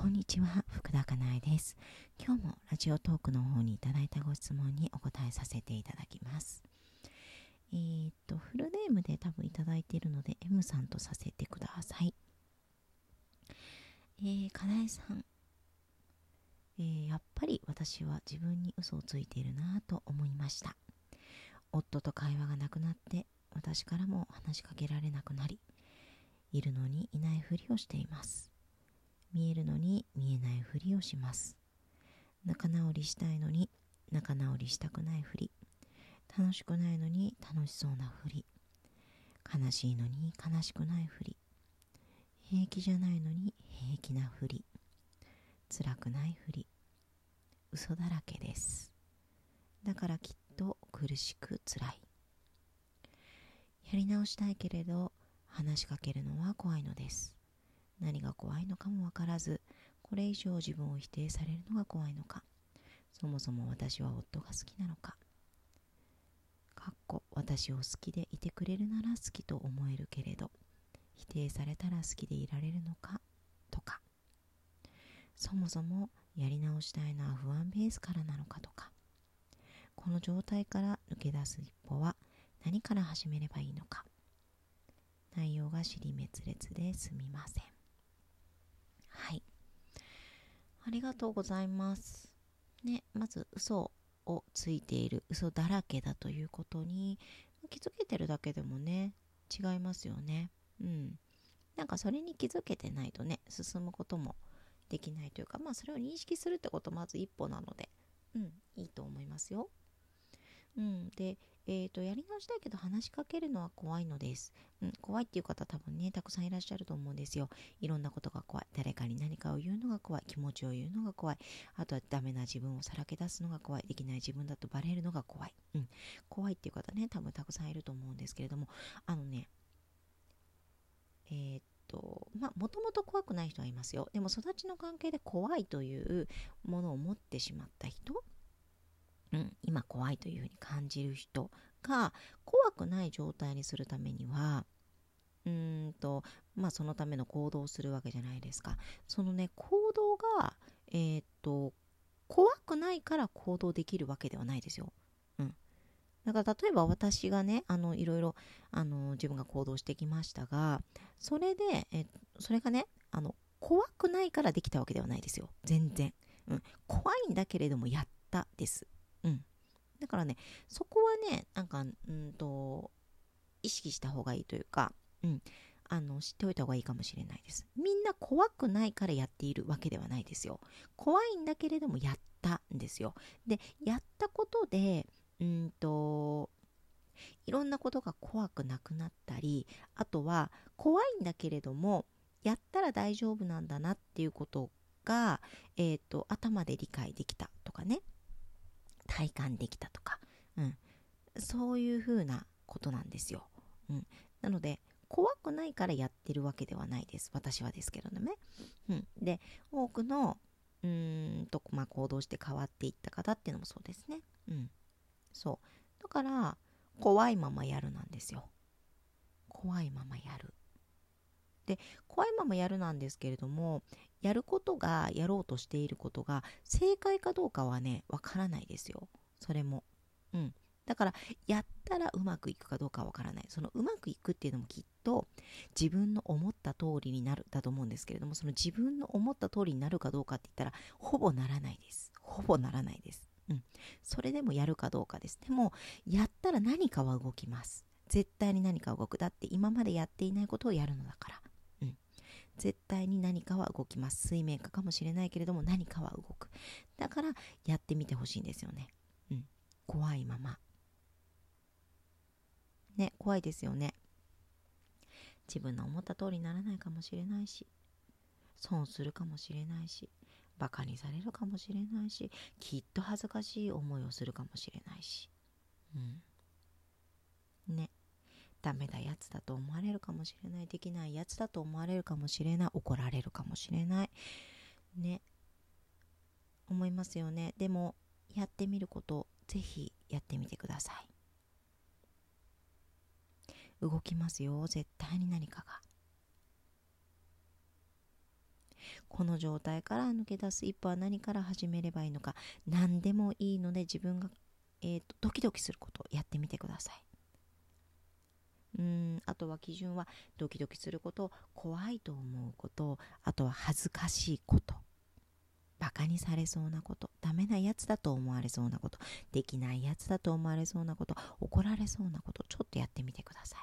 こんにちは、福田かなえです。今日もラジオトークの方にいただいたご質問にお答えさせていただきます。えー、っと、フルネームで多分いただいているので、M さんとさせてください。えー、かなえさん、えー、やっぱり私は自分に嘘をついているなぁと思いました。夫と会話がなくなって、私からも話しかけられなくなり、いるのにいないふりをしています。見えるのに見えないふりをします。仲直りしたいのに仲直りしたくないふり。楽しくないのに楽しそうなふり。悲しいのに悲しくないふり。平気じゃないのに平気なふり。辛くないふり。嘘だらけです。だからきっと苦しく辛い。やり直したいけれど話しかけるのは怖いのです。何が怖いのかもわからず、これ以上自分を否定されるのが怖いのか、そもそも私は夫が好きなのか、かっこ私を好きでいてくれるなら好きと思えるけれど、否定されたら好きでいられるのか、とか、そもそもやり直したいのは不安ベースからなのかとか、この状態から抜け出す一歩は何から始めればいいのか、内容が尻滅裂ですみません。はい。ありがとうございます。ね、まず嘘をついている、嘘だらけだということに気づけてるだけでもね、違いますよね。うん。なんかそれに気づけてないとね、進むこともできないというか、まあそれを認識するってことまず一歩なので、うん、いいと思いますよ。うん、で、えーと、やり直したいけど話しかけるのは怖いのです、うん、怖いっていう方多分ねたくさんいらっしゃると思うんですよ。いろんなことが怖い。誰かに何かを言うのが怖い。気持ちを言うのが怖い。あとはダメな自分をさらけ出すのが怖い。できない自分だとバレるのが怖い、うん、怖いっていう方ね多分たくさんいると思うんですけれども。あのねえー、っとまあもともと怖くない人はいますよ。でも育ちの関係で怖いというものを持ってしまった人うん、今怖いというふうに感じる人が怖くない状態にするためにはうんとまあそのための行動をするわけじゃないですか。そのね行動がえー、っと怖くないから行動できるわけではないですよ。うん、だから例えば私がねあのいろいろあの自分が行動してきましたがそれでえそれがねあの怖くないからできたわけではないですよ。全然、うん、怖いんだけれどもやったです。うん。だからね、そこはね、なんか、うんと、意識した方がいいというか、うん。あの、知っておいた方がいいかもしれないです。みんな怖くないからやっているわけではないですよ。怖いんだけれどもやったんですよ。で、やったことで、うんと、いろんなことが怖くなくなったり、あとは怖いんだけれども、やったら大丈夫なんだなっていうことが、えっ、ー、と、頭で理解できたとかね。体感できたとか、うん、そういうふうなことなんですよ。うん、なので怖くないからやってるわけではないです私はですけどね。うん、で多くのうーんと、まあ、行動して変わっていった方っていうのもそうですね。うん、そうだから怖いままやるなんですよ。怖いままやる。で怖いままやるなんですけれどもやることがやろうとしていることが正解かどうかはねわからないですよそれもうんだからやったらうまくいくかどうかわからないそのうまくいくっていうのもきっと自分の思った通りになるだと思うんですけれどもその自分の思った通りになるかどうかって言ったらほぼならないですほぼならないですうん、それでもやるかどうかです。でも、やったら何かは動きます。絶対に何か動く。だって今までやっていないことをやるのだから。絶対に何かは動きます。水面下かもしれないけれども何かは動く。だからやってみてほしいんですよね。うん。怖いまま。ね怖いですよね。自分の思った通りにならないかもしれないし。損するかもしれないし。バカにされるかもしれないし。きっと恥ずかしい思いをするかもしれないし。うん。ね。ダメなやつだと思われるかもしれないできないやつだと思われるかもしれない怒られるかもしれない。ね。思いますよね。でもやってみることぜひやってみてください。動きますよ。絶対に何かが。この状態から抜け出す一歩は何から始めればいいのか。何でもいいので自分が、えーと、ドキドキすることをやってみてください。うん。あとは基準はドキドキすること怖いと思うこと。あとは恥ずかしいこと。バカにされそうなこと。ダメなやつだと思われそうなこと。できないやつだと思われそうなこと。怒られそうなこと。ちょっとやってみてください、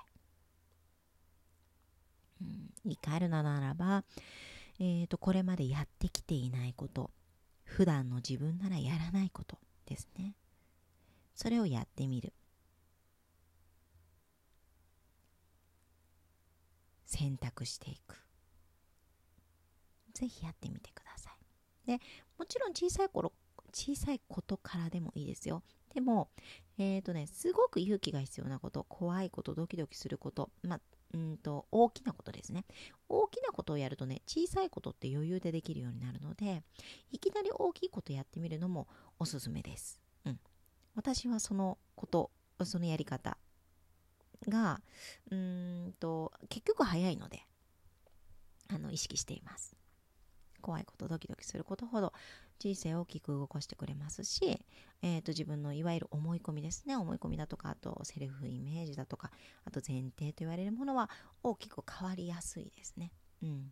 うん、言い換えるならばえーと、これまでやってきていないこと。普段の自分ならやらないことですね。それをやってみる。選択していく。ぜひやってみてください。でもちろん小さい頃小さいことからでもいいですよ。でもえっ、ー、とねすごく勇気が必要なこと怖いことドキドキすることまうんと大きなことですね。大きなことをやるとね小さいことって余裕でできるようになるのでいきなり大きいことやってみるのもおすすめです、うん、私はそのことそのやり方がうんと結局早いのであの意識しています。怖いことドキドキすることほど人生を大きく動かしてくれますし、えーと、自分のいわゆる思い込みですね。思い込みだとかあとセルフイメージだとかあと前提と言われるものは大きく変わりやすいですね。うん。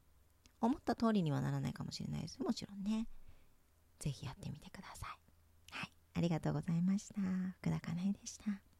思った通りにはならないかもしれないです。もちろんね。ぜひやってみてください。はい。ありがとうございました。福田かなえでした。